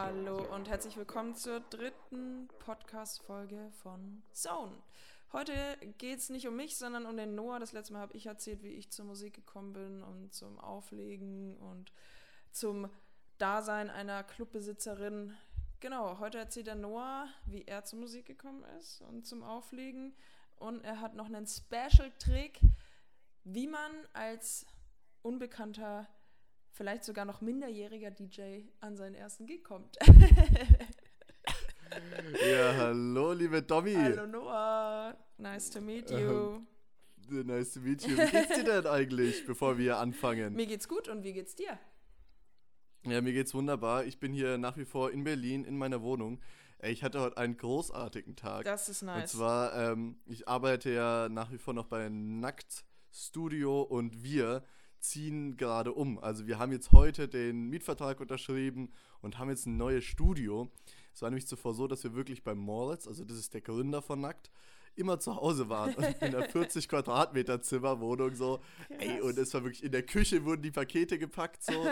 Hallo und herzlich willkommen zur dritten Podcast-Folge von Zone. Heute geht es nicht um mich, sondern um den Noah. Das letzte Mal habe ich erzählt, wie ich zur Musik gekommen bin und zum Auflegen und zum Dasein einer Clubbesitzerin. Genau, heute erzählt der Noah, wie er zur Musik gekommen ist und zum Auflegen. Und er hat noch einen Special-Trick, wie man als unbekannter vielleicht sogar noch minderjähriger DJ an seinen ersten Gig kommt. ja, hallo, liebe Domi. Hallo Noah. Nice to meet you. Uh, nice to meet you. Wie geht's dir denn eigentlich, bevor wir anfangen? Mir geht's gut und wie geht's dir? Ja, mir geht's wunderbar. Ich bin hier nach wie vor in Berlin in meiner Wohnung. Ich hatte heute einen großartigen Tag. Das ist nice. Und zwar, ähm, ich arbeite ja nach wie vor noch bei Nackt Studio und wir ziehen gerade um. Also wir haben jetzt heute den Mietvertrag unterschrieben und haben jetzt ein neues Studio. Es war nämlich zuvor so, dass wir wirklich bei Moritz, also das ist der Gründer von Nackt, immer zu Hause waren und in der 40 Quadratmeter Zimmerwohnung so. Krass. Ey, und es war wirklich in der Küche wurden die Pakete gepackt so.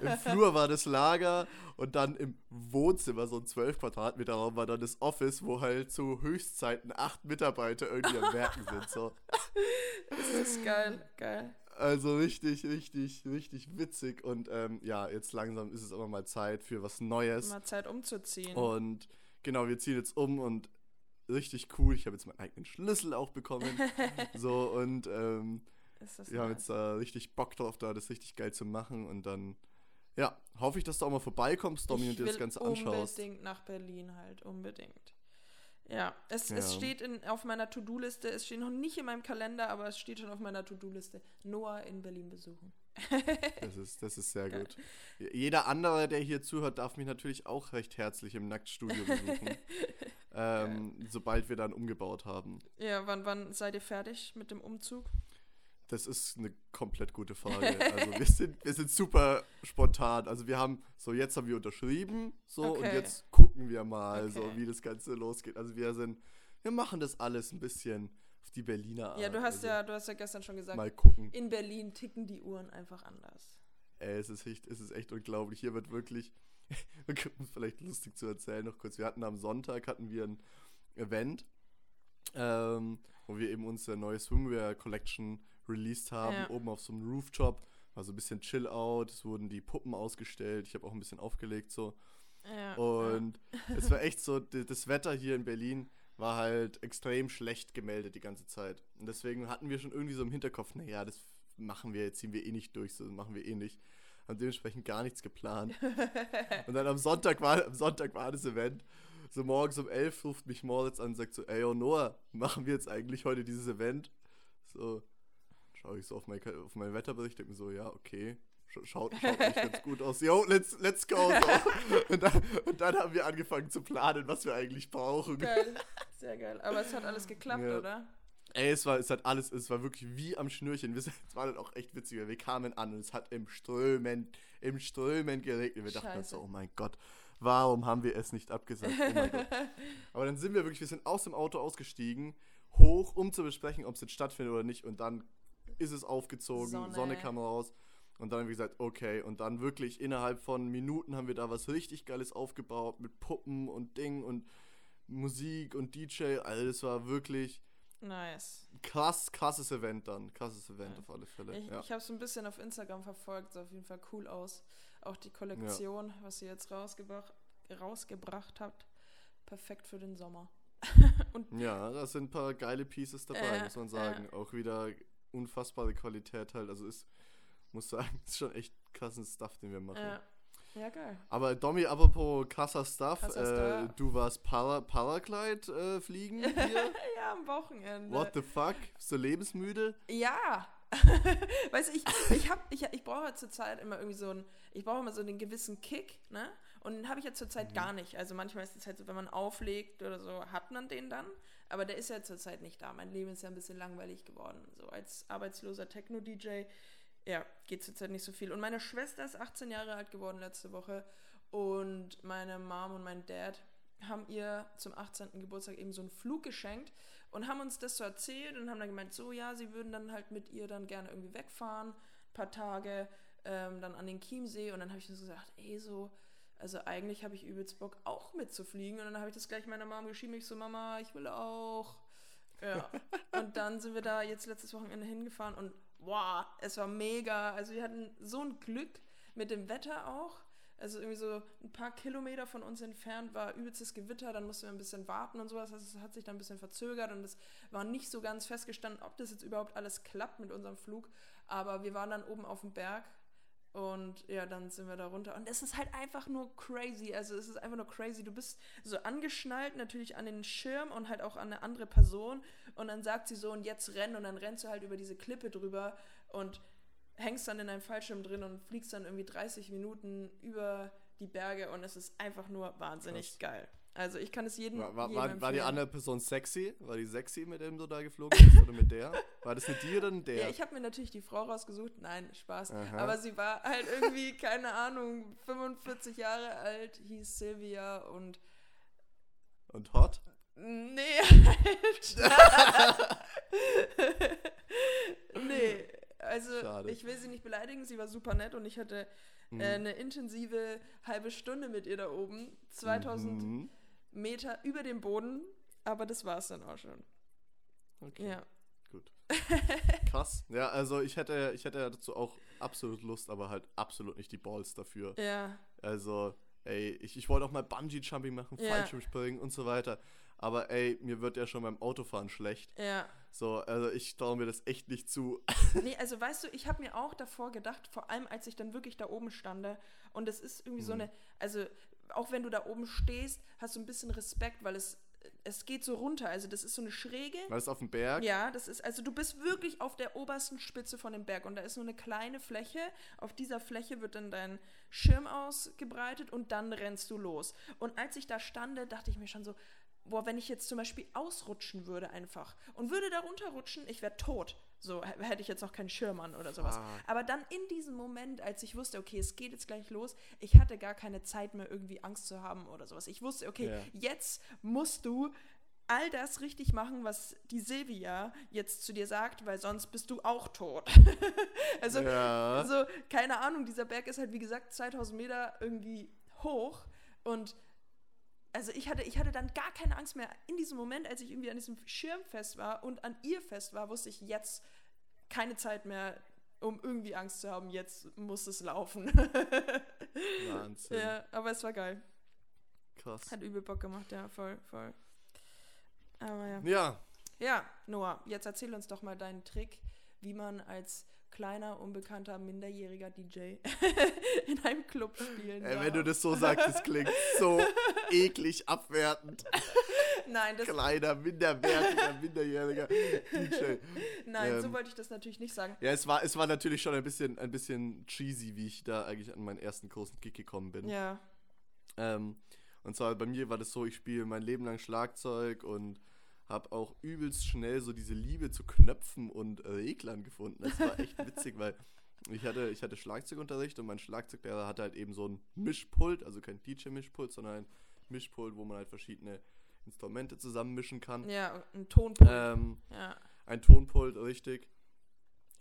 Im Flur war das Lager und dann im Wohnzimmer so ein 12 Quadratmeter Raum war dann das Office, wo halt zu Höchstzeiten acht Mitarbeiter irgendwie am Werken sind so. Das ist geil, geil. Also richtig, richtig, richtig witzig. Und ähm, ja, jetzt langsam ist es aber mal Zeit für was Neues. Mal Zeit umzuziehen. Und genau, wir ziehen jetzt um und richtig cool. Ich habe jetzt meinen eigenen Schlüssel auch bekommen. so und ähm, wir haben jetzt da richtig Bock drauf, da das richtig geil zu machen. Und dann, ja, hoffe ich, dass du auch mal vorbeikommst, Domi, und dir das Ganze anschaust. Unbedingt nach Berlin halt, unbedingt. Ja, es, ja. es steht in, auf meiner To-Do-Liste, es steht noch nicht in meinem Kalender, aber es steht schon auf meiner To-Do-Liste. Noah in Berlin besuchen. das, ist, das ist sehr gut. Jeder andere, der hier zuhört, darf mich natürlich auch recht herzlich im Nacktstudio besuchen. ähm, sobald wir dann umgebaut haben. Ja, wann, wann seid ihr fertig mit dem Umzug? Das ist eine komplett gute Frage. Also wir sind, wir sind super spontan. Also wir haben, so jetzt haben wir unterschrieben, so okay. und jetzt gucken wir mal, okay. so wie das Ganze losgeht. Also wir sind, wir machen das alles ein bisschen auf die Berliner Art. Ja, du hast also ja, du hast ja gestern schon gesagt, mal gucken. in Berlin ticken die Uhren einfach anders. Ey, es ist echt, es ist echt unglaublich. Hier wird wirklich, vielleicht lustig zu erzählen noch kurz. Wir hatten am Sonntag hatten wir ein Event, ähm, wo wir eben unsere neue Swimwear Collection released haben, ja. oben auf so einem Rooftop. War so ein bisschen chill out, es wurden die Puppen ausgestellt, ich habe auch ein bisschen aufgelegt so. Ja, und ja. es war echt so, das Wetter hier in Berlin war halt extrem schlecht gemeldet die ganze Zeit. Und deswegen hatten wir schon irgendwie so im Hinterkopf, naja, das machen wir, ziehen wir eh nicht durch, so machen wir eh nicht. Haben dementsprechend gar nichts geplant. und dann am Sonntag war, am Sonntag war das Event. So morgens um elf ruft mich Moritz an und sagt so, ey, oh Noah, machen wir jetzt eigentlich heute dieses Event? So, schaue ich so auf, mein, auf meinen Wetterbericht, denke mir so, ja, okay, schaut, schaut nicht ganz gut aus. Yo, let's, let's go. So. Und, dann, und, dann, haben wir angefangen zu planen, was wir eigentlich brauchen. Geil, sehr geil. Aber es hat alles geklappt, ja. oder? Ey, es war, es hat alles, es war wirklich wie am Schnürchen. Es war dann auch echt witzig, wir kamen an und es hat im Strömen, im Strömen geregnet. Wir dachten so, oh mein Gott, warum haben wir es nicht abgesagt? Oh mein Gott. Aber dann sind wir wirklich, wir sind aus dem Auto ausgestiegen, hoch, um zu besprechen, ob es jetzt stattfindet oder nicht. Und dann ist es aufgezogen, Sonne. Sonne kam raus. Und dann haben wir gesagt, okay. Und dann wirklich innerhalb von Minuten haben wir da was richtig Geiles aufgebaut mit Puppen und Ding und Musik und DJ. Also das war wirklich nice. Krass, krasses Event dann. Krasses Event ja. auf alle Fälle. Ich, ja. ich habe es ein bisschen auf Instagram verfolgt. Sah auf jeden Fall cool aus. Auch die Kollektion, ja. was ihr jetzt rausgebracht, rausgebracht habt. Perfekt für den Sommer. ja, da sind ein paar geile Pieces dabei, äh, muss man sagen. Äh. Auch wieder unfassbare Qualität halt. Also ist, muss sagen, ist schon echt krassen Stuff, den wir machen. Ja. Ja, geil. Aber Domi, apropos krasser Stuff, krasser äh, du warst Para Paraglide äh, fliegen hier? ja, am Wochenende. What the fuck? Bist du lebensmüde? Ja. weißt du, ich, ich, hab, ich, ich brauche zur Zeit immer irgendwie so einen, ich brauche immer so einen gewissen Kick, ne? Und den habe ich ja zurzeit mhm. gar nicht. Also manchmal ist es halt so, wenn man auflegt oder so, hat man den dann. Aber der ist ja zurzeit nicht da. Mein Leben ist ja ein bisschen langweilig geworden. So als arbeitsloser Techno-DJ, ja, geht zurzeit nicht so viel. Und meine Schwester ist 18 Jahre alt geworden letzte Woche. Und meine Mom und mein Dad haben ihr zum 18. Geburtstag eben so einen Flug geschenkt und haben uns das so erzählt und haben dann gemeint, so ja, sie würden dann halt mit ihr dann gerne irgendwie wegfahren, ein paar Tage, ähm, dann an den Chiemsee. Und dann habe ich so gesagt, ey, so also eigentlich habe ich übelst Bock auch mitzufliegen. Und dann habe ich das gleich meiner Mom geschrieben. Ich so, Mama, ich will auch. Ja. und dann sind wir da jetzt letztes Wochenende hingefahren und wow, es war mega. Also wir hatten so ein Glück mit dem Wetter auch. Also irgendwie so ein paar Kilometer von uns entfernt war übelstes Gewitter, dann mussten wir ein bisschen warten und sowas. Also es hat sich dann ein bisschen verzögert und es war nicht so ganz festgestanden, ob das jetzt überhaupt alles klappt mit unserem Flug. Aber wir waren dann oben auf dem Berg und ja, dann sind wir da runter. Und es ist halt einfach nur crazy. Also es ist einfach nur crazy. Du bist so angeschnallt natürlich an den Schirm und halt auch an eine andere Person. Und dann sagt sie so, und jetzt renn. Und dann rennst du halt über diese Klippe drüber und hängst dann in einem Fallschirm drin und fliegst dann irgendwie 30 Minuten über die Berge. Und es ist einfach nur wahnsinnig Krass. geil. Also ich kann es jedem. War, war, jedem war die andere Person sexy? War die sexy, mit dem du da geflogen bist? oder mit der? War das mit dir oder mit der? Ja, ich habe mir natürlich die Frau rausgesucht. Nein, Spaß. Aha. Aber sie war halt irgendwie, keine Ahnung, 45 Jahre alt, hieß Sylvia und. Und hot? Nee, halt. nee, also Schade. Ich will sie nicht beleidigen, sie war super nett und ich hatte mhm. äh, eine intensive halbe Stunde mit ihr da oben. 2000. Mhm. Meter über dem Boden, aber das war es dann auch schon. Okay. Ja. Gut. Krass. Ja, also ich hätte, ich hätte dazu auch absolut Lust, aber halt absolut nicht die Balls dafür. Ja. Also, ey, ich, ich wollte auch mal Bungee-Jumping machen, ja. Fallschirmspringen und so weiter. Aber ey, mir wird ja schon beim Autofahren schlecht. Ja. So, also ich traue mir das echt nicht zu. nee, also weißt du, ich habe mir auch davor gedacht, vor allem als ich dann wirklich da oben stande und es ist irgendwie mhm. so eine, also auch wenn du da oben stehst, hast du ein bisschen Respekt, weil es es geht so runter, also das ist so eine Schräge. Weil es auf dem Berg? Ja, das ist, also du bist wirklich auf der obersten Spitze von dem Berg und da ist nur eine kleine Fläche. Auf dieser Fläche wird dann dein Schirm ausgebreitet und dann rennst du los. Und als ich da stande, dachte ich mir schon so, boah, wenn ich jetzt zum Beispiel ausrutschen würde einfach und würde da runterrutschen, ich wäre tot. So hätte ich jetzt noch keinen Schirm an oder sowas. Ah. Aber dann in diesem Moment, als ich wusste, okay, es geht jetzt gleich los, ich hatte gar keine Zeit mehr, irgendwie Angst zu haben oder sowas. Ich wusste, okay, yeah. jetzt musst du all das richtig machen, was die Silvia jetzt zu dir sagt, weil sonst bist du auch tot. also, ja. also, keine Ahnung, dieser Berg ist halt, wie gesagt, 2000 Meter irgendwie hoch und also ich hatte, ich hatte dann gar keine Angst mehr. In diesem Moment, als ich irgendwie an diesem Schirm fest war und an ihr fest war, wusste ich jetzt keine Zeit mehr, um irgendwie Angst zu haben. Jetzt muss es laufen. Wahnsinn. Ja, aber es war geil. Krass. Hat übel Bock gemacht, ja, voll, voll. Aber ja. Ja. Ja, Noah, jetzt erzähl uns doch mal deinen Trick, wie man als kleiner, unbekannter, minderjähriger DJ in einem Club spielen Ey, Wenn du das so sagst, das klingt so eklig abwertend. Nein, das Kleiner, minderwertiger, minderjähriger DJ. Nein, ähm, so wollte ich das natürlich nicht sagen. Ja, es war, es war natürlich schon ein bisschen, ein bisschen cheesy, wie ich da eigentlich an meinen ersten großen Kick gekommen bin. Ja. Ähm, und zwar bei mir war das so, ich spiele mein Leben lang Schlagzeug und habe auch übelst schnell so diese Liebe zu Knöpfen und Reglern gefunden. Das war echt witzig, weil ich hatte, ich hatte Schlagzeugunterricht und mein Schlagzeuglehrer hatte halt eben so ein Mischpult, also kein DJ-Mischpult, sondern ein Mischpult, wo man halt verschiedene Instrumente zusammenmischen kann. Ja, ein Tonpult. Ähm, ja. Ein Tonpult, richtig.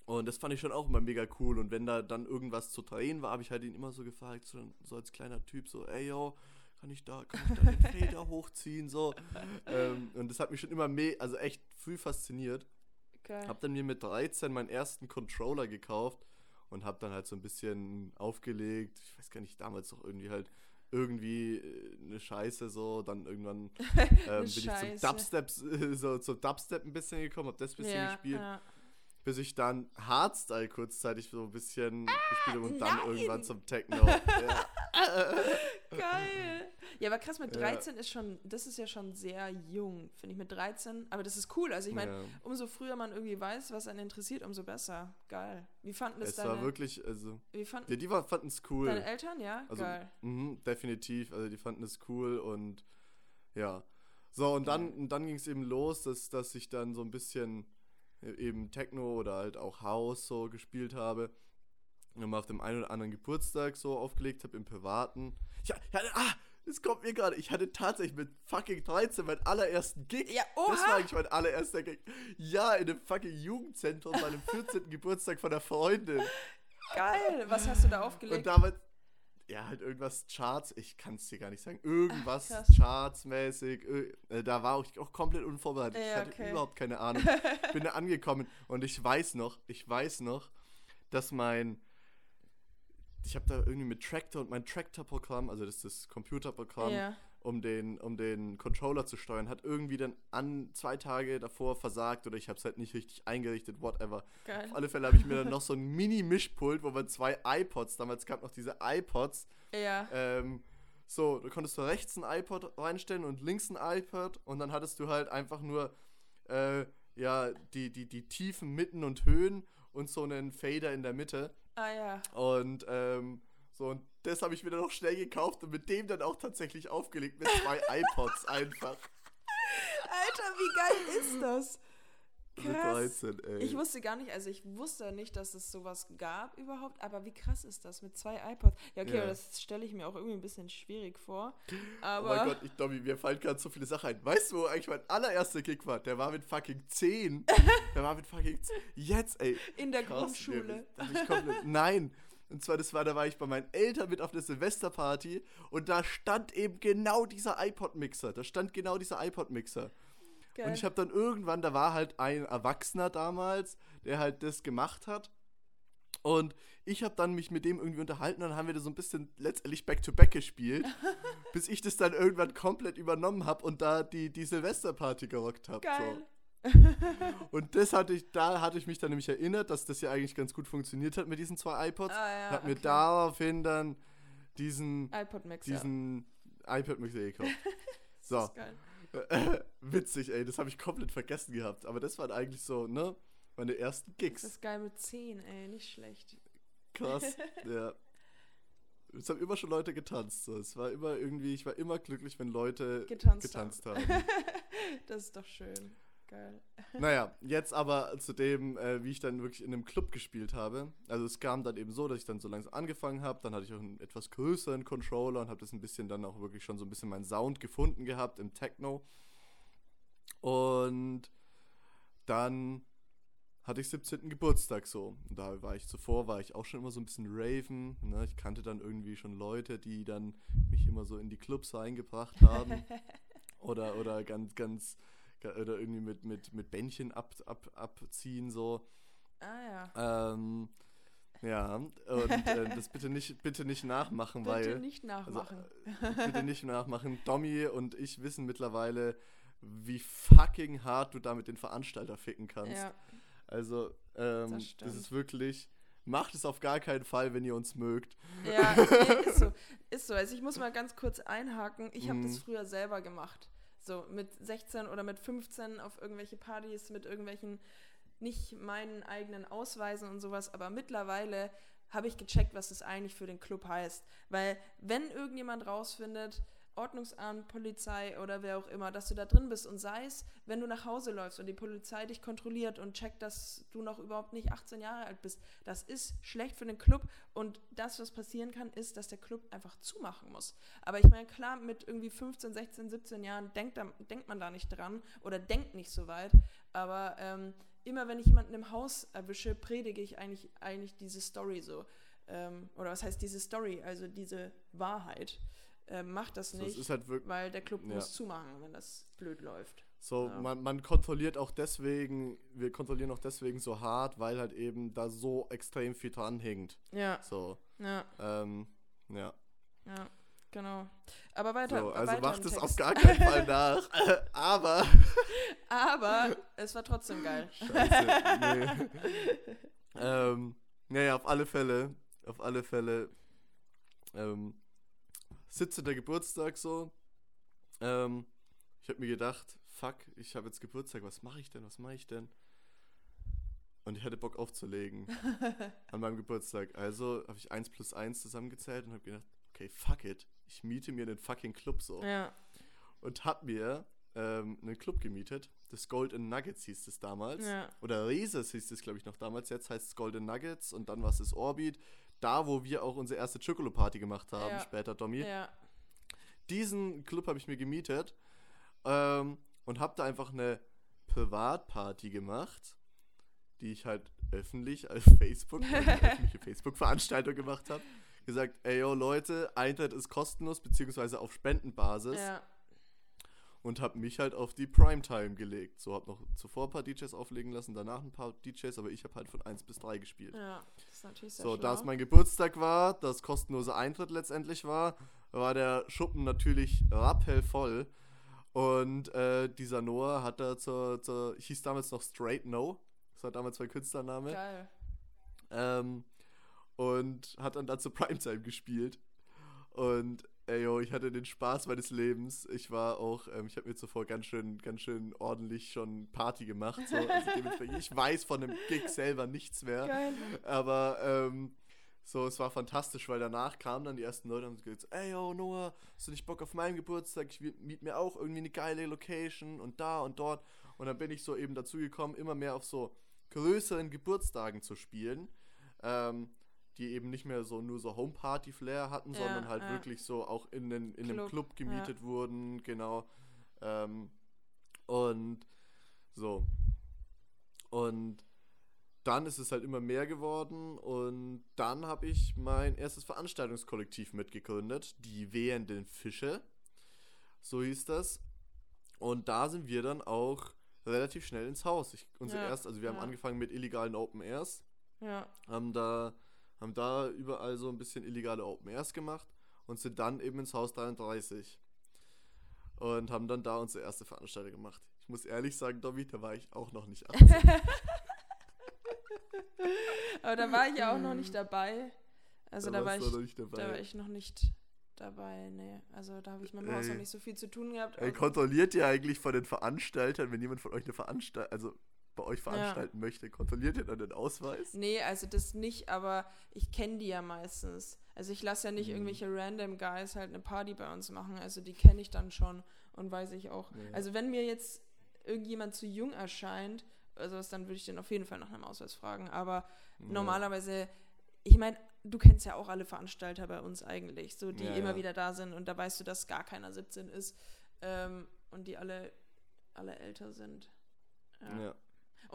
Und das fand ich schon auch immer mega cool. Und wenn da dann irgendwas zu drehen war, habe ich halt ihn immer so gefragt, so, so als kleiner Typ, so, ey yo, kann ich da, kann ich da den Fader hochziehen, so. Ähm, und das hat mich schon immer mehr, also echt früh fasziniert. Geil. Hab dann mir mit 13 meinen ersten Controller gekauft und hab dann halt so ein bisschen aufgelegt. Ich weiß gar nicht, damals doch irgendwie halt irgendwie äh, eine Scheiße so, dann irgendwann ähm, bin Scheiße. ich zum Dubstep, so zum Dubstep ein bisschen gekommen, hab das ein bisschen ja, gespielt. Ja. Bis ich dann Hardstyle kurzzeitig so ein bisschen ah, gespielt habe und nein. dann irgendwann zum Techno. ja. Geil. Ja, aber krass, mit 13 ja. ist schon, das ist ja schon sehr jung, finde ich, mit 13. Aber das ist cool. Also ich meine, ja. umso früher man irgendwie weiß, was einen interessiert, umso besser. Geil. Wie fanden das es deine... Es war wirklich, also... Wie fanden... Ja, die fanden es cool. Deine Eltern, ja? Also, Geil. Mh, definitiv. Also die fanden es cool und ja. So, und dann, und dann ging es eben los, dass, dass ich dann so ein bisschen eben Techno oder halt auch House so gespielt habe mal auf dem einen oder anderen Geburtstag so aufgelegt habe, im Privaten. Ja, ja, ah, das kommt mir gerade. Ich hatte tatsächlich mit fucking 13 meinen allerersten Gig. Ja, oha. Das war eigentlich mein allererster Gig. Ja, in einem fucking Jugendzentrum bei einem 14. Geburtstag von einer Freundin. Geil. Was hast du da aufgelegt? Und damals, ja, halt irgendwas Charts, ich kann es dir gar nicht sagen, irgendwas. Chartsmäßig, äh, da war ich auch komplett unvorbereitet. Ja, ich hatte überhaupt keine Ahnung. Bin da angekommen und ich weiß noch, ich weiß noch, dass mein, ich habe da irgendwie mit Tractor und mein Tractor-Programm, also das ist das Computerprogramm, Ja. um den, um den Controller zu steuern, hat irgendwie dann an zwei Tage davor versagt oder ich habe es halt nicht richtig eingerichtet, whatever. Geil. Auf alle Fälle habe ich mir dann noch so ein Mini-Mischpult, wo man zwei iPods, damals gab noch diese iPods, Ja. ähm, so, da konntest du rechts ein iPod reinstellen und links ein iPod und dann hattest du halt einfach nur, äh, ja, die, die, die Tiefen, Mitten und Höhen und so einen Fader in der Mitte. Ah ja. Und, ähm, so, und das habe ich mir dann noch schnell gekauft und mit dem dann auch tatsächlich aufgelegt, mit zwei iPods einfach. Alter, wie geil ist das? Mit Krass. 13, ey. Ich wusste gar nicht, also ich wusste nicht, dass es sowas gab überhaupt, aber wie krass ist das mit zwei iPods? Ja, okay, Ja. das stelle ich mir auch irgendwie ein bisschen schwierig vor. Oh Aber mein Gott, ich, Dobby, mir fallen gerade so viele Sachen ein. Weißt du, wo eigentlich mein allererster Kick war? Der war mit fucking 10. Der war mit fucking 10. Jetzt, ey. in der Krass, Grundschule. ich komplett, nein. Und zwar, das war, da war ich bei meinen Eltern mit auf der Silvesterparty und da stand eben genau dieser iPod-Mixer. Da stand genau dieser iPod-Mixer. Geil. Und ich habe dann irgendwann, da war halt ein Erwachsener damals, der halt das gemacht hat. Und ich habe dann mich mit dem irgendwie unterhalten und dann haben wir da so ein bisschen letztendlich Back-to-Back gespielt, bis ich das dann irgendwann komplett übernommen habe und da die, die Silvesterparty gerockt habe. Geil. So. Und das hatte ich, da hatte ich mich dann nämlich erinnert, dass das ja eigentlich ganz gut funktioniert hat mit diesen zwei iPods. Ah, ja, mir okay. daraufhin dann diesen, iPod-Mixer. diesen iPad-Mixer gekauft. So. Das ist geil. Witzig, ey, das habe ich komplett vergessen gehabt. Aber das waren eigentlich so, ne? Meine ersten Das Gigs. ist geil mit 10, ey, nicht schlecht. Krass. ja. Es haben immer schon Leute getanzt. So. Es war immer irgendwie, ich war immer glücklich, wenn Leute Getanzt getanzt haben. Das ist doch schön. Geil. naja, jetzt aber zu dem, äh, wie ich dann wirklich in einem Club gespielt habe. Also es kam dann eben so, dass ich dann so langsam angefangen habe. Dann hatte ich auch einen etwas größeren Controller und habe das ein bisschen dann auch wirklich schon so ein bisschen meinen Sound gefunden gehabt im Techno. Und dann hatte ich 17. Geburtstag so. Und da war ich zuvor, war ich auch schon immer so ein bisschen Raven. Ne? Ich kannte dann irgendwie schon Leute, die dann mich immer so in die Clubs reingebracht haben. oder, oder ganz, ganz, oder irgendwie mit, mit, mit Bändchen ab, ab, abziehen so. Ah ja. Ähm, ja, und äh, das bitte nicht, bitte nicht nachmachen, Bitte weil. nicht nachmachen. Also, bitte nicht nachmachen. Domi und ich wissen mittlerweile, wie fucking hart du damit den Veranstalter ficken kannst. ja. Also, ähm, Das das, ist wirklich. Macht es auf gar keinen Fall, wenn ihr uns mögt. Ja, nee, ist so. Ist so. Also ich muss mal ganz kurz einhaken. Ich habe Mhm. das früher selber gemacht. So mit 16 oder mit 15 auf irgendwelche Partys mit irgendwelchen, nicht meinen eigenen Ausweisen und sowas, aber mittlerweile habe ich gecheckt, was das eigentlich für den Club heißt. Weil wenn irgendjemand rausfindet, Ordnungsamt, Polizei oder wer auch immer, dass du da drin bist und sei es, wenn du nach Hause läufst und die Polizei dich kontrolliert und checkt, dass du noch überhaupt nicht 18 Jahre alt bist, das ist schlecht für den Club und das, was passieren kann, ist, dass der Club einfach zumachen muss. Aber ich meine, klar, mit irgendwie 15, 16, 17 Jahren denkt, da, denkt man da nicht dran oder denkt nicht so weit, aber ähm, immer wenn ich jemanden im Haus erwische, predige ich eigentlich, eigentlich diese Story so. Ähm, oder was heißt diese Story, also diese Wahrheit. Ähm, macht das So, es nicht, ist halt wirklich. weil der Club Ja. muss zumachen, wenn das blöd läuft. So, Ja. man, man kontrolliert auch deswegen, wir kontrollieren auch deswegen so hart, weil halt eben da so extrem viel dran hängt. Ja, So, ja, ähm, ja. ja, genau. Aber weiter. So, also weiter macht es auf gar keinen Fall nach. Aber. Aber es war trotzdem geil. Scheiße, nee. ähm, naja, auf alle Fälle, auf alle Fälle, ähm, 17. Geburtstag so. Ähm, ich habe mir gedacht, fuck, ich habe jetzt Geburtstag, was mache ich denn, was mache ich denn? Und ich hatte Bock aufzulegen an meinem Geburtstag. Also habe ich 1 plus 1 zusammengezählt und habe gedacht, okay, fuck it, ich miete mir einen fucking Club so Ja, und hab mir ähm, einen Club gemietet. Das Golden Nuggets hieß es damals. ja, Oder Reses hieß es, glaube ich, noch damals. Jetzt heißt es Golden Nuggets und dann was ist Orbit. Da, wo wir auch unsere erste Chocolo-Party gemacht haben, Ja. später, Tommy. ja. Diesen Club habe ich mir gemietet ähm, und habe da einfach eine Privatparty gemacht, die ich halt öffentlich als Facebook, eine öffentliche Facebook-Veranstaltung gemacht habe. gesagt, ey yo Leute, Eintritt ist kostenlos, beziehungsweise auf Spendenbasis. Ja. Und habe mich halt auf die Primetime gelegt. So, habe noch zuvor ein paar DJs auflegen lassen, danach ein paar DJs, aber ich habe halt von 1 bis 3 gespielt. Ja, das ist natürlich sehr So, schlau. da es mein Geburtstag war, das kostenlose Eintritt letztendlich war, war der Schuppen natürlich rappellvoll. Und äh, dieser Noah hat da zur, zur, hieß damals noch Straight No, das war damals mein Künstlername, Geil. ähm, und hat dann da zur Primetime gespielt. Und ey, yo, ich hatte den Spaß meines Lebens. Ich war auch, ähm, ich habe mir zuvor ganz schön, ganz schön ordentlich schon Party gemacht. So. Also ich weiß von dem Gig selber nichts mehr. Geil. Aber ähm, so, es war fantastisch, weil danach kamen dann die ersten Leute und haben gesagt, ey yo Noah, hast du nicht Bock auf meinen Geburtstag? Ich miet mir auch irgendwie eine geile Location und da und dort. Und dann bin ich so eben dazu gekommen, immer mehr auf so größeren Geburtstagen zu spielen. Ähm, die eben nicht mehr so nur so Homeparty-Flair hatten, Ja, sondern halt ja. wirklich so auch in, den, in einem Club, Club gemietet wurden, genau. Ähm, und so. Und dann ist es halt immer mehr geworden und dann habe ich mein erstes Veranstaltungskollektiv mitgegründet, die Wehenden Fische. So hieß das. Und da sind wir dann auch relativ schnell ins Haus. Ich, unser Ja, erst, also wir haben ja. angefangen mit illegalen Open Airs, Ja. haben da, haben da überall so ein bisschen illegale Open Airs gemacht und sind dann eben ins Haus 33 und haben dann da unsere erste Veranstaltung gemacht. Ich muss ehrlich sagen, Dobby, da war ich auch noch nicht 18. Aber da war ich ja auch noch nicht dabei. Also da, war warst ich, noch nicht dabei. da war ich noch nicht dabei, nee. Also da habe ich mit dem Haus noch nicht so viel zu tun gehabt. Ey, kontrolliert ihr eigentlich von den Veranstaltern, wenn jemand von euch eine Veranstaltung, also bei euch veranstalten möchte, kontrolliert ihr dann den Ausweis? Nee, also das nicht, aber ich kenne die ja meistens. Also ich lasse ja nicht Mhm. irgendwelche random Guys halt eine Party bei uns machen. Also die kenne ich dann schon und weiß ich auch. Ja. Also wenn mir jetzt irgendjemand zu jung erscheint, also was, dann würde ich den auf jeden Fall nach einem Ausweis fragen. Aber normalerweise, ich meine, du kennst ja auch alle Veranstalter bei uns eigentlich, so die Ja, immer ja. wieder da sind und da weißt du, dass gar keiner 17 ist ähm, und die alle, alle älter sind. Ja. Ja.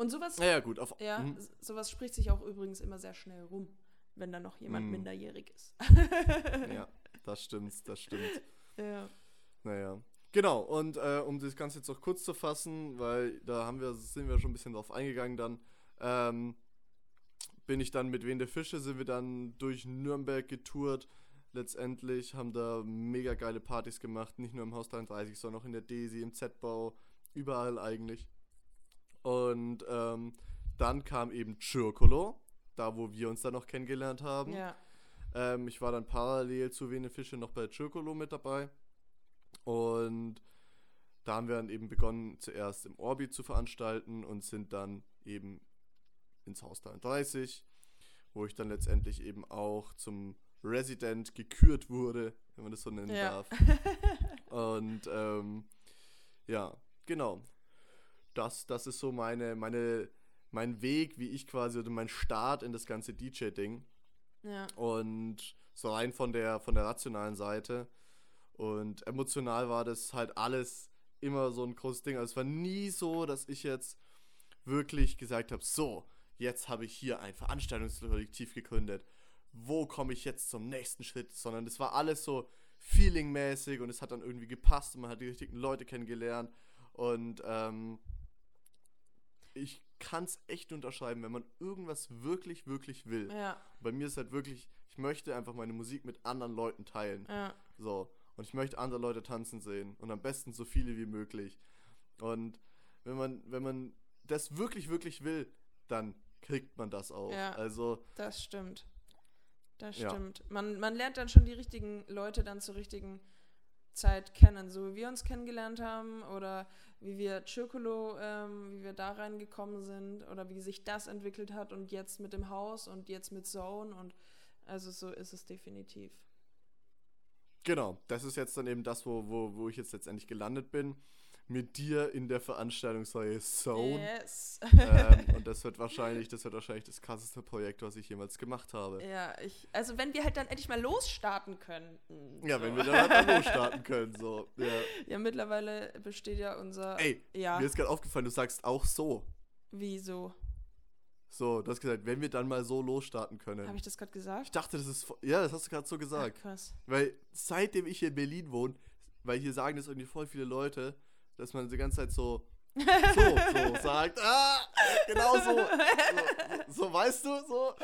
Und sowas Naja, gut. Auf, ja, mhm. sowas spricht sich auch übrigens immer sehr schnell rum, wenn da noch jemand Mm. minderjährig ist. ja, das stimmt, das stimmt. ja. Naja. Genau, und äh, um das Ganze jetzt noch kurz zu fassen, weil da haben wir, sind wir schon ein bisschen drauf eingegangen dann, ähm, bin ich dann mit Wende Fische, sind wir dann durch Nürnberg getourt. Letztendlich haben da mega geile Partys gemacht, nicht nur im Haus 33, sondern auch in der Desi, im Z-Bau, überall eigentlich. Und ähm, dann kam eben Circolo, da wo wir uns dann noch kennengelernt haben. ja. Ähm, ich war dann parallel zu Vene Fische noch bei Circolo mit dabei. Und da haben wir dann eben begonnen, zuerst im Orbit zu veranstalten und sind dann eben ins Haus 33, wo ich dann letztendlich eben auch zum Resident gekürt wurde, wenn man das so nennen Ja. darf. Und ähm, ja, genau. Das, das ist so meine, meine, mein Weg, wie ich quasi, oder mein Start in das ganze DJ-Ding. ja. Und so rein von der, von der rationalen Seite. Und emotional war das halt alles immer so ein großes Ding. Also es war nie so, dass ich jetzt wirklich gesagt habe, so, jetzt habe ich hier ein Veranstaltungskollektiv gegründet. Wo komme ich jetzt zum nächsten Schritt? Sondern es war alles so feelingmäßig und es hat dann irgendwie gepasst und man hat die richtigen Leute kennengelernt. Und ähm, ich kann es echt unterschreiben, wenn man irgendwas wirklich, wirklich will. Ja. Bei mir ist halt wirklich, ich möchte einfach meine Musik mit anderen Leuten teilen. Ja. So. Und ich möchte andere Leute tanzen sehen. Und am besten so viele wie möglich. Und wenn man, wenn man das wirklich, wirklich will, dann kriegt man das auch. Ja. Also, Das stimmt. Das Ja. stimmt. Man, man lernt dann schon die richtigen Leute dann zur richtigen Zeit kennen, so wie wir uns kennengelernt haben oder wie wir Circolo, ähm, wie wir da reingekommen sind oder wie sich das entwickelt hat und jetzt mit dem Haus und jetzt mit Zone und also so ist es definitiv. genau. Das ist jetzt dann eben das, wo, wo, wo ich jetzt letztendlich gelandet bin. Mit dir in der Veranstaltungsreihe Zone. Yes. ähm, und das wird wahrscheinlich, das wird wahrscheinlich das krasseste Projekt, was ich jemals gemacht habe. ja, ich, also wenn wir halt dann endlich mal losstarten könnten. Ja, so. wenn wir dann halt mal losstarten können, so. Ja. Ja, mittlerweile besteht ja unser. Ey, ja, mir ist gerade aufgefallen, du sagst auch so. wieso? So, du hast gesagt, wenn wir dann mal so losstarten können. Habe ich das gerade Ich gesagt? dachte, das ist. Ja, das hast du gerade so gesagt. krass. Weil seitdem ich hier in Berlin wohne, weil hier sagen das irgendwie voll viele Leute, dass man die ganze Zeit so. So, so sagt. Ah, genau so. So, so weißt du, so.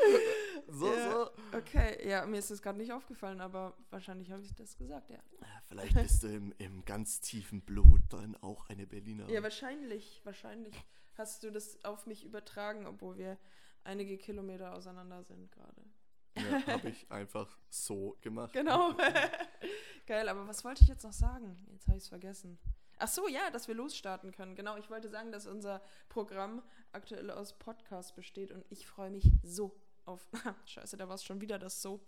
So, Ja. so. Okay, ja, mir ist das gerade nicht aufgefallen, aber wahrscheinlich habe ich das gesagt, ja. Vielleicht bist du im, im ganz tiefen Blut dann auch eine Berlinerin. Ja, wahrscheinlich, wahrscheinlich hast du das auf mich übertragen, obwohl wir einige Kilometer auseinander sind gerade. Ja, habe ich einfach so gemacht. Genau. Geil, aber was wollte ich jetzt noch sagen? Jetzt habe ich es vergessen. Ach so, ja, dass wir losstarten können. Genau, ich wollte sagen, dass unser Programm aktuell aus Podcasts besteht und ich freue mich so auf. Scheiße, da war es schon wieder das so.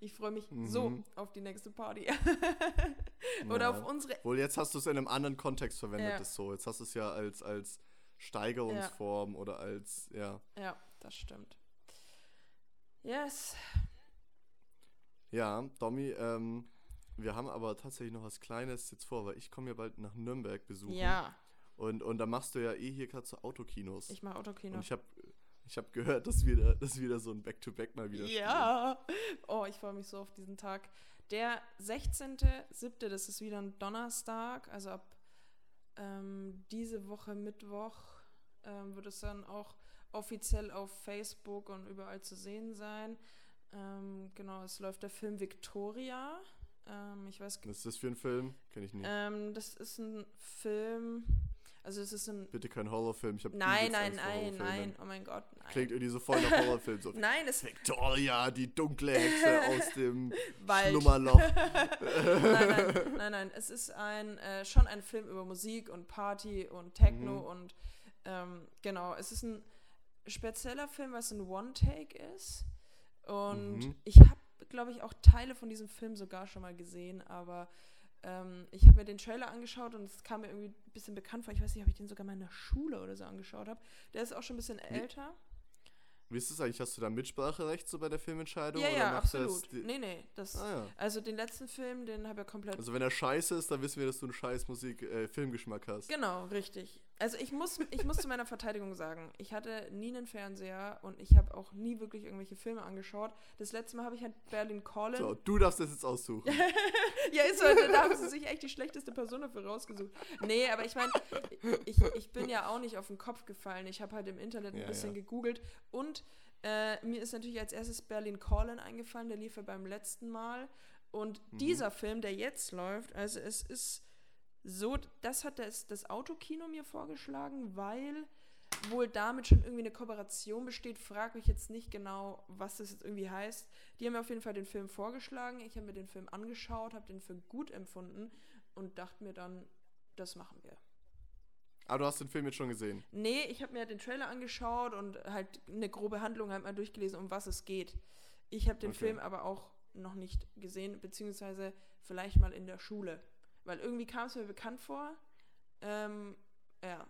Ich freue mich so Mhm. auf die nächste Party. Oder Ja. auf unsere. Wohl, jetzt hast du es in einem anderen Kontext verwendet, Ja. das so. Jetzt hast du es ja als, als Steigerungsform oder als, ja. Ja, das stimmt. Yes. Ja, Domi, ähm, wir haben aber tatsächlich noch was Kleines jetzt vor, weil ich komme ja bald nach Nürnberg besuchen. Ja, Und, und da machst du ja eh hier gerade so Autokinos. ich mache Autokino. und ich habe ich hab gehört, dass wieder, dass wieder so ein Back-to-Back mal wieder Ja. Oh, ich freue mich so auf diesen Tag. Der 16.07., das ist wieder ein Donnerstag, also ab ähm, diese Woche Mittwoch ähm, wird es dann auch offiziell auf Facebook und überall zu sehen sein. Ähm, genau, es läuft der Film Victoria. Ähm, ich weiß, Was ist das für ein Film? Kenn ich nicht. ähm, das ist ein Film, also es ist ein Bitte kein Horrorfilm. Ich habe Nein, nein, nein, nein, oh mein Gott, nein. Klingt irgendwie so voll nach Horrorfilm. So. Nein, es Victoria, die dunkle Hexe aus dem Wald. Schlummerloch. nein, nein, nein, nein. Es ist ein äh, schon ein Film über Musik und Party und Techno Mhm. und ähm, genau, es ist ein spezieller Film, was ein One-Take ist. Und Mhm. ich habe, glaube ich, auch Teile von diesem Film sogar schon mal gesehen, aber ähm, ich habe mir den Trailer angeschaut und es kam mir irgendwie ein bisschen bekannt vor. Ich weiß nicht, ob ich den sogar mal in der Schule oder so angeschaut habe. Der ist auch schon ein bisschen älter. Wie ist es eigentlich? Hast du da Mitspracherecht so bei der Filmentscheidung? Ja, ja, das absolut. Nee, nee, das. Ah, ja. Also den letzten Film, den habe ich komplett Also wenn er scheiße ist, dann wissen wir, dass du einen scheiß Musik, äh, Filmgeschmack hast. Genau, richtig. Also ich muss, ich muss zu meiner Verteidigung sagen, ich hatte nie einen Fernseher und ich habe auch nie wirklich irgendwelche Filme angeschaut. Das letzte Mal habe ich halt Berlin Calling. So, du darfst das jetzt aussuchen. Ja, ist so, da haben sie sich echt die schlechteste Person dafür rausgesucht. Nee, aber ich meine, ich, ich bin ja auch nicht auf den Kopf gefallen. Ich habe halt im Internet ein Ja, bisschen ja. gegoogelt und äh, mir ist natürlich als erstes Berlin Calling eingefallen, der lief ja beim letzten Mal. Und Mhm. dieser Film, der jetzt läuft, also es ist so, das hat das, das Autokino mir vorgeschlagen, weil wohl damit schon irgendwie eine Kooperation besteht. Frag mich jetzt nicht genau, was das jetzt irgendwie heißt. Die haben mir auf jeden Fall den Film vorgeschlagen. Ich habe mir den Film angeschaut, habe den für gut empfunden und dachte mir dann, das machen wir. Aber du hast den Film jetzt schon gesehen. Nee, ich habe mir den Trailer angeschaut und halt eine grobe Handlung halt mal durchgelesen, um was es geht. Ich habe den Okay. Film aber auch noch nicht gesehen, beziehungsweise vielleicht mal in der Schule. Weil irgendwie kam es mir bekannt vor. Ähm, ja.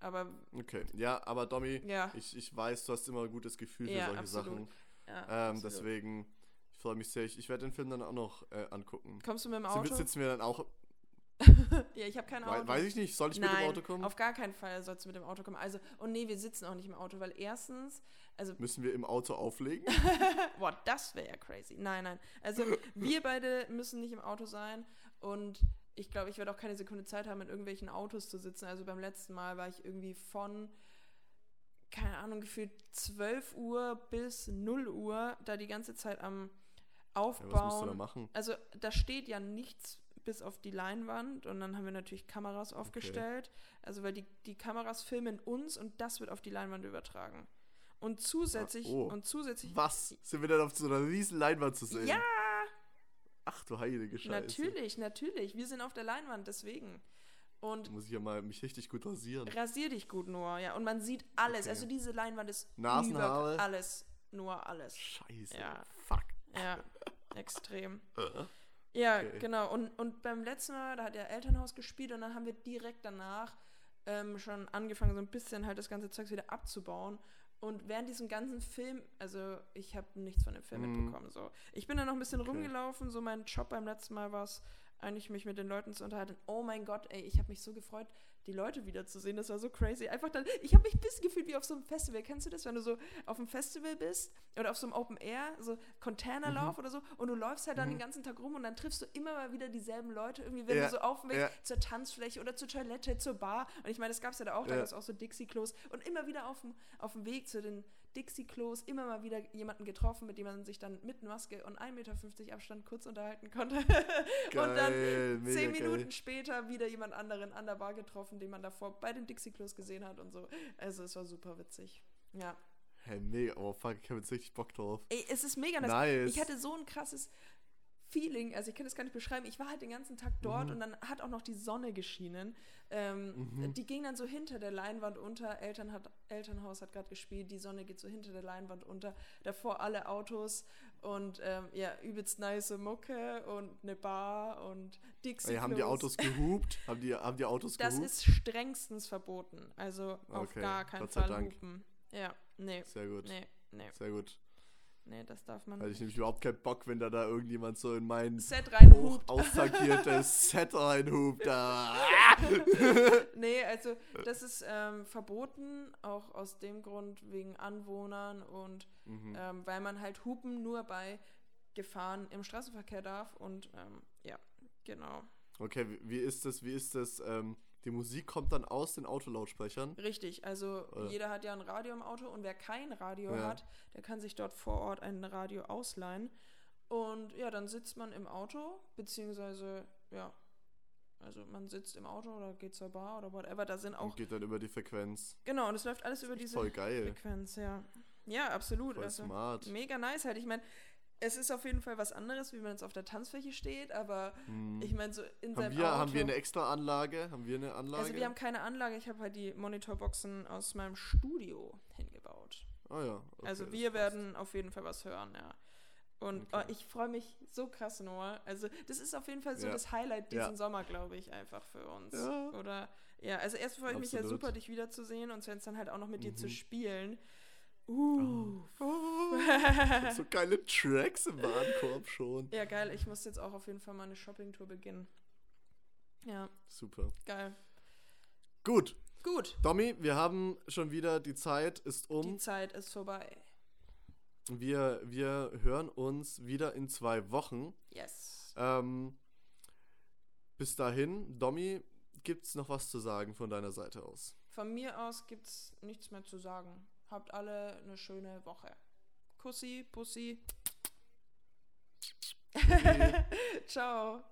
Aber Okay. Ja, aber Domi, ja, ich, ich weiß, du hast immer ein gutes Gefühl für Ja, solche absolut. Sachen. ja Ähm, deswegen, ich freue mich sehr. Ich, ich werde den Film dann auch noch äh, angucken. Kommst du mit dem Auto? Sitzen wir dann auch. ja, ich habe kein Auto. Weiß ich nicht, soll ich Nein, mit dem Auto kommen? auf gar keinen Fall sollst du mit dem Auto kommen. Also, und nee, wir sitzen auch nicht im Auto, weil erstens, also, Müssen wir im Auto auflegen? boah, das wäre ja crazy. Nein, nein. Also, wir beide müssen nicht im Auto sein und ich glaube, ich werde auch keine Sekunde Zeit haben, in irgendwelchen Autos zu sitzen. Also, beim letzten Mal war ich irgendwie von, keine Ahnung, gefühlt 12 Uhr bis 0 Uhr da die ganze Zeit am Ja, Aufbauen. was musst du da machen? Also da steht ja nichts bis auf die Leinwand und dann haben wir natürlich Kameras aufgestellt. Also weil die, die Kameras filmen uns und das wird auf die Leinwand übertragen. Und zusätzlich, Ah, oh. und zusätzlich. Was? Sind wir dann auf so einer riesen Leinwand zu sehen? Ja, Ach du heilige Scheiße. natürlich, natürlich. Wir sind auf der Leinwand, deswegen. Und muss ich ja mal mich richtig gut rasieren. rasier dich gut nur, ja. Und man sieht alles. Okay. Also diese Leinwand ist Nasenhaare? alles. Nur alles. Scheiße. Ja. Fuck. Ja, extrem. Ja, Okay. genau. Und, und beim letzten Mal, da hat er Elternhaus gespielt und dann haben wir direkt danach ähm, schon angefangen, so ein bisschen halt das ganze Zeugs wieder abzubauen. Und während diesem ganzen Film, also ich habe nichts von dem Film Mhm. mitbekommen. So. Ich bin dann noch ein bisschen Okay. rumgelaufen, so mein Job beim letzten Mal war es eigentlich mich mit den Leuten zu unterhalten. Oh mein Gott, ey, ich habe mich so gefreut, die Leute wiederzusehen. Das war so crazy. Einfach dann, ich habe mich ein bisschen gefühlt wie auf so einem Festival. Kennst du das, wenn du so auf einem Festival bist oder auf so einem Open Air, so Containerlauf Mhm. oder so und du läufst halt dann Mhm. den ganzen Tag rum und dann triffst du immer mal wieder dieselben Leute, irgendwie, wenn Ja, du so auf dem Weg ja. zur Tanzfläche oder zur Toilette, zur Bar. Und ich meine, das gab es ja da auch, da gab es auch so Dixie-Klos und immer wieder auf dem, auf dem Weg zu den Dixie-Klos immer mal wieder jemanden getroffen, mit dem man sich dann mit Maske und 1,50 Meter Abstand kurz unterhalten konnte. und dann Geil, zehn Minuten geil. später wieder jemand anderen an der Bar getroffen, den man davor bei den Dixie-Klos gesehen hat und so. Also es war super witzig. Ja. Hey, mega. Oh, fuck, ich habe jetzt richtig Bock drauf. Ey, es ist mega nice. Nice. Ich hatte so ein krasses Feeling, also ich kann das gar nicht beschreiben. Ich war halt den ganzen Tag dort Mhm. und dann hat auch noch die Sonne geschienen. Ähm, Mhm. Die ging dann so hinter der Leinwand unter. Eltern hat, Elternhaus hat gerade gespielt, die Sonne geht so hinter der Leinwand unter. Davor alle Autos und ähm, ja, übelst nice Mucke und eine Bar und Dixie. Ey, haben die Autos gehupt? haben, die, haben die Autos Das gehupt? ist strengstens verboten. Also auf Okay, gar keinen Fall Dank. hupen. Ja, nee, Sehr gut. nee, nee, Sehr gut. Nee, das darf man Weil ich nämlich überhaupt keinen Bock, wenn da, da irgendjemand so in mein Set reinhupt. hoch austagiertes Set reinhupt. Da. Nee, also das ist ähm, verboten, auch aus dem Grund wegen Anwohnern und Mhm. ähm, weil man halt Hupen nur bei Gefahren im Straßenverkehr darf und ähm, ja, genau. Okay, wie, wie ist das? Wie ist das? Die Musik kommt dann aus den Autolautsprechern. Richtig, also Oder? jeder hat ja ein Radio im Auto und wer kein Radio Ja. hat, der kann sich dort vor Ort ein Radio ausleihen. Und ja, dann sitzt man im Auto, beziehungsweise, ja, also man sitzt im Auto oder geht zur Bar oder whatever. Da sind auch, Und geht dann über die Frequenz. genau, und es läuft alles über diese Voll geil. Frequenz, ja. Ja, absolut. Voll also, smart. Mega nice halt. Ich meine, es ist auf jeden Fall was anderes, wie man jetzt auf der Tanzfläche steht, aber Hm. ich meine, so in Haben seinem wir, Auto. haben wir eine extra Anlage? Haben wir eine Anlage? also wir haben keine Anlage, ich habe halt die Monitorboxen aus meinem Studio hingebaut. Ah ja. okay, also wir werden auf jeden Fall was hören, ja. Und Okay. oh, ich freue mich so krass, Noah. Also das ist auf jeden Fall so Ja. das Highlight diesen Ja. Sommer, glaube ich, einfach für uns. Ja. Oder ja, also erst freue ich mich ja super, dich wiederzusehen und zweitens dann halt auch noch mit dir zu Mhm. spielen. Uh. Oh, so geile Tracks im Warenkorb schon. Ja, geil. Ich muss jetzt auch auf jeden Fall meine Shoppingtour beginnen. Ja, Super. geil. Gut. Gut. Domi, wir haben schon wieder, die Zeit ist Die um. Zeit ist vorbei. Wir, wir hören uns wieder in zwei Wochen. Yes. Ähm, bis dahin, Domi, gibt's noch was zu sagen von deiner Seite aus? Von mir aus gibt's nichts mehr zu sagen. Habt alle eine schöne Woche. Kussi, Pussy. Ciao.